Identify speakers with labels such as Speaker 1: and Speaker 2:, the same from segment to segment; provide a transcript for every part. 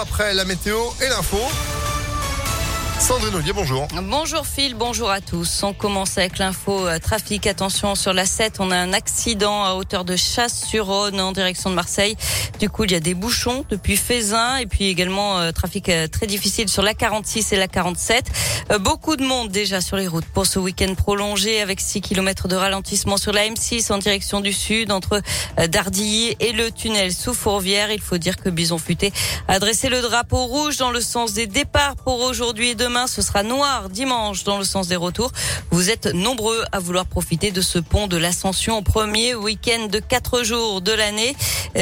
Speaker 1: Après la météo et l'info. Sandrine bonjour.
Speaker 2: Bonjour Phil, bonjour à tous. On commence avec l'info euh, trafic. Attention sur la 7, on a un accident à hauteur de Chasse-sur-Rhône en direction de Marseille. Du coup, il y a des bouchons depuis Fézin et puis également euh, trafic euh, très difficile sur la 46 et la 47. beaucoup de monde déjà sur les routes pour ce week-end prolongé avec 6 km de ralentissement sur la M6 en direction du sud entre Dardilly et le tunnel sous Fourvière. Il faut dire que Bison Futé a dressé le drapeau rouge dans le sens des départs pour aujourd'hui et demain, ce sera noir dimanche dans le sens des retours. Vous êtes nombreux à vouloir profiter de ce pont de l'Ascension, premier week-end de quatre jours de l'année.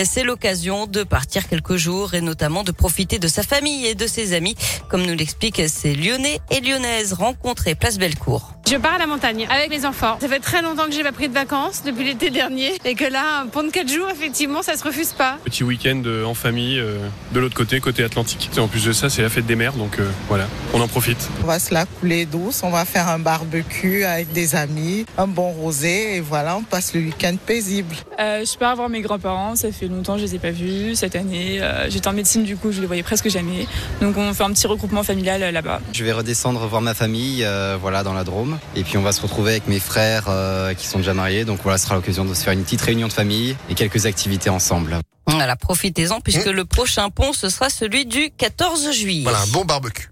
Speaker 2: C'est l'occasion de partir quelques jours et notamment de profiter de sa famille et de ses amis, comme nous l'expliquent ces Lyonnais et Lyonnaises rencontrés place Bellecour.
Speaker 3: Je pars à la montagne avec mes enfants. Ça fait très longtemps que j'ai pas pris de vacances depuis l'été dernier et que là, un pont de 4 jours, effectivement, ça se refuse pas.
Speaker 4: Petit week-end euh, en famille euh, de l'autre côté, côté Atlantique. Et en plus de ça, c'est la fête des mers, donc euh, voilà, on en profite.
Speaker 5: On va se la couler douce, on va faire un barbecue avec des amis, un bon rosé et voilà, on passe le week-end paisible.
Speaker 6: je pars voir mes grands-parents, ça fait longtemps que je les ai pas vus. Cette année, j'étais en médecine, du coup, je les voyais presque jamais. Donc on fait un petit regroupement familial là-bas.
Speaker 7: Je vais redescendre voir ma famille, voilà, dans la Drôme. Et puis on va se retrouver avec mes frères euh, qui sont déjà mariés. Donc voilà, ce sera l'occasion de se faire une petite réunion de famille et quelques activités ensemble.
Speaker 2: Voilà, profitez-en puisque mmh. le prochain pont, ce sera celui du 14 juillet.
Speaker 1: Voilà, un bon barbecue.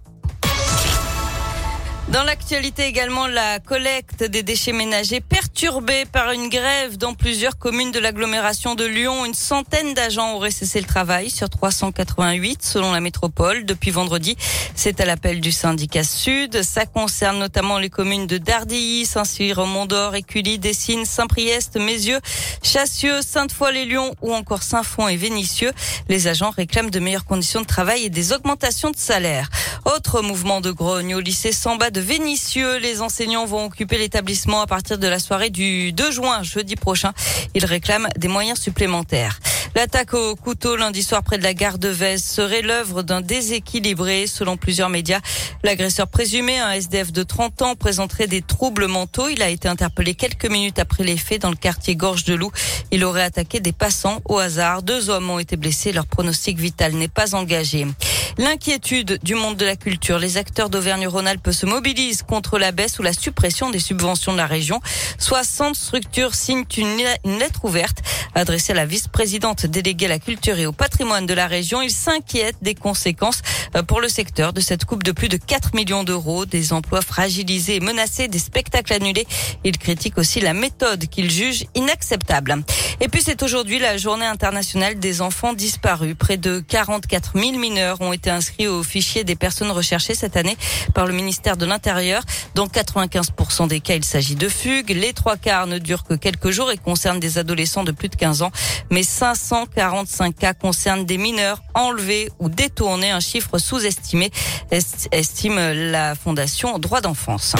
Speaker 2: Dans l'actualité également, la collecte des déchets ménagers perturbée par une grève dans plusieurs communes de l'agglomération de Lyon. Une centaine d'agents auraient cessé le travail sur 388 selon la métropole depuis vendredi. C'est à l'appel du syndicat Sud. Ça concerne notamment les communes de Dardilly, Saint-Cyr, Mont-d'Or, Écully, Dessines, Saint-Priest, Mézieux, Chassieux, Sainte-Foy-les-Lyons ou encore Saint-Fond et Vénissieux. Les agents réclament de meilleures conditions de travail et des augmentations de salaire. Autre mouvement de grogne au lycée Samba de Vénissieux. Les enseignants vont occuper l'établissement à partir de la soirée du 2 juin, jeudi prochain. Ils réclament des moyens supplémentaires. L'attaque au couteau lundi soir près de la gare de Vez serait l'œuvre d'un déséquilibré selon plusieurs médias. L'agresseur présumé, un SDF de 30 ans, présenterait des troubles mentaux. Il a été interpellé quelques minutes après les faits dans le quartier Gorge de Loup. Il aurait attaqué des passants au hasard. Deux hommes ont été blessés. Leur pronostic vital n'est pas engagé. L'inquiétude du monde de la culture. Les acteurs d'Auvergne-Rhône-Alpes se mobilisent contre la baisse ou la suppression des subventions de la région. 60 structures signent une lettre ouverte adressée à la vice-présidente déléguée à la culture et au patrimoine de la région. Ils s'inquiètent des conséquences euh, pour le secteur de cette coupe de plus de 4 millions d'euros, des emplois fragilisés et menacés, des spectacles annulés. Ils critiquent aussi la méthode qu'ils jugent inacceptable. Et puis c'est aujourd'hui la journée internationale des enfants disparus. Près de 44 000 mineurs ont été inscrits au fichier des personnes recherchées cette année par le ministère de l'Intérieur. Dans 95% des cas, il s'agit de fugues. Les trois quarts ne durent que quelques jours et concernent des adolescents de plus de 15 ans. Mais 545 cas concernent des mineurs enlevés ou détournés, un chiffre sous-estimé, estime la Fondation Droits d'enfance.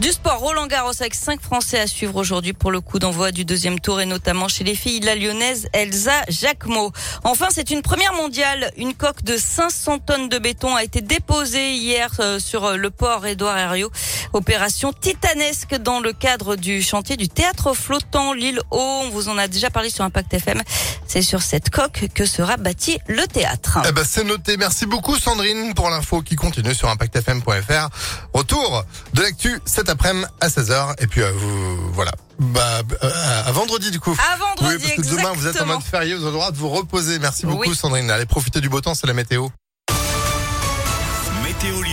Speaker 2: Du sport, Roland Garros avec cinq Français à suivre aujourd'hui pour le coup d'envoi du deuxième tour et notamment chez les filles, la lyonnaise Elsa Jacquemot. Enfin, c'est une première mondiale. Une coque de 500 tonnes de béton a été déposée hier euh, sur le port Édouard Herriot. Opération titanesque dans le cadre du chantier du théâtre flottant Lille Haut. On vous en a déjà parlé sur Impact FM. C'est sur cette coque que sera bâti le théâtre.
Speaker 1: Eh ben, c'est noté. Merci beaucoup Sandrine pour l'info qui continue sur impactfm.fr. Retour de l'actu cet après-midi à 16h. Et puis, euh, vous, voilà. Bah, euh, à vendredi du coup.
Speaker 2: À vendredi.
Speaker 1: Oui, parce que demain vous êtes en mode férié, vous avez le droit de vous reposer. Merci beaucoup Sandrine. Allez profiter du beau temps, c'est la. Météo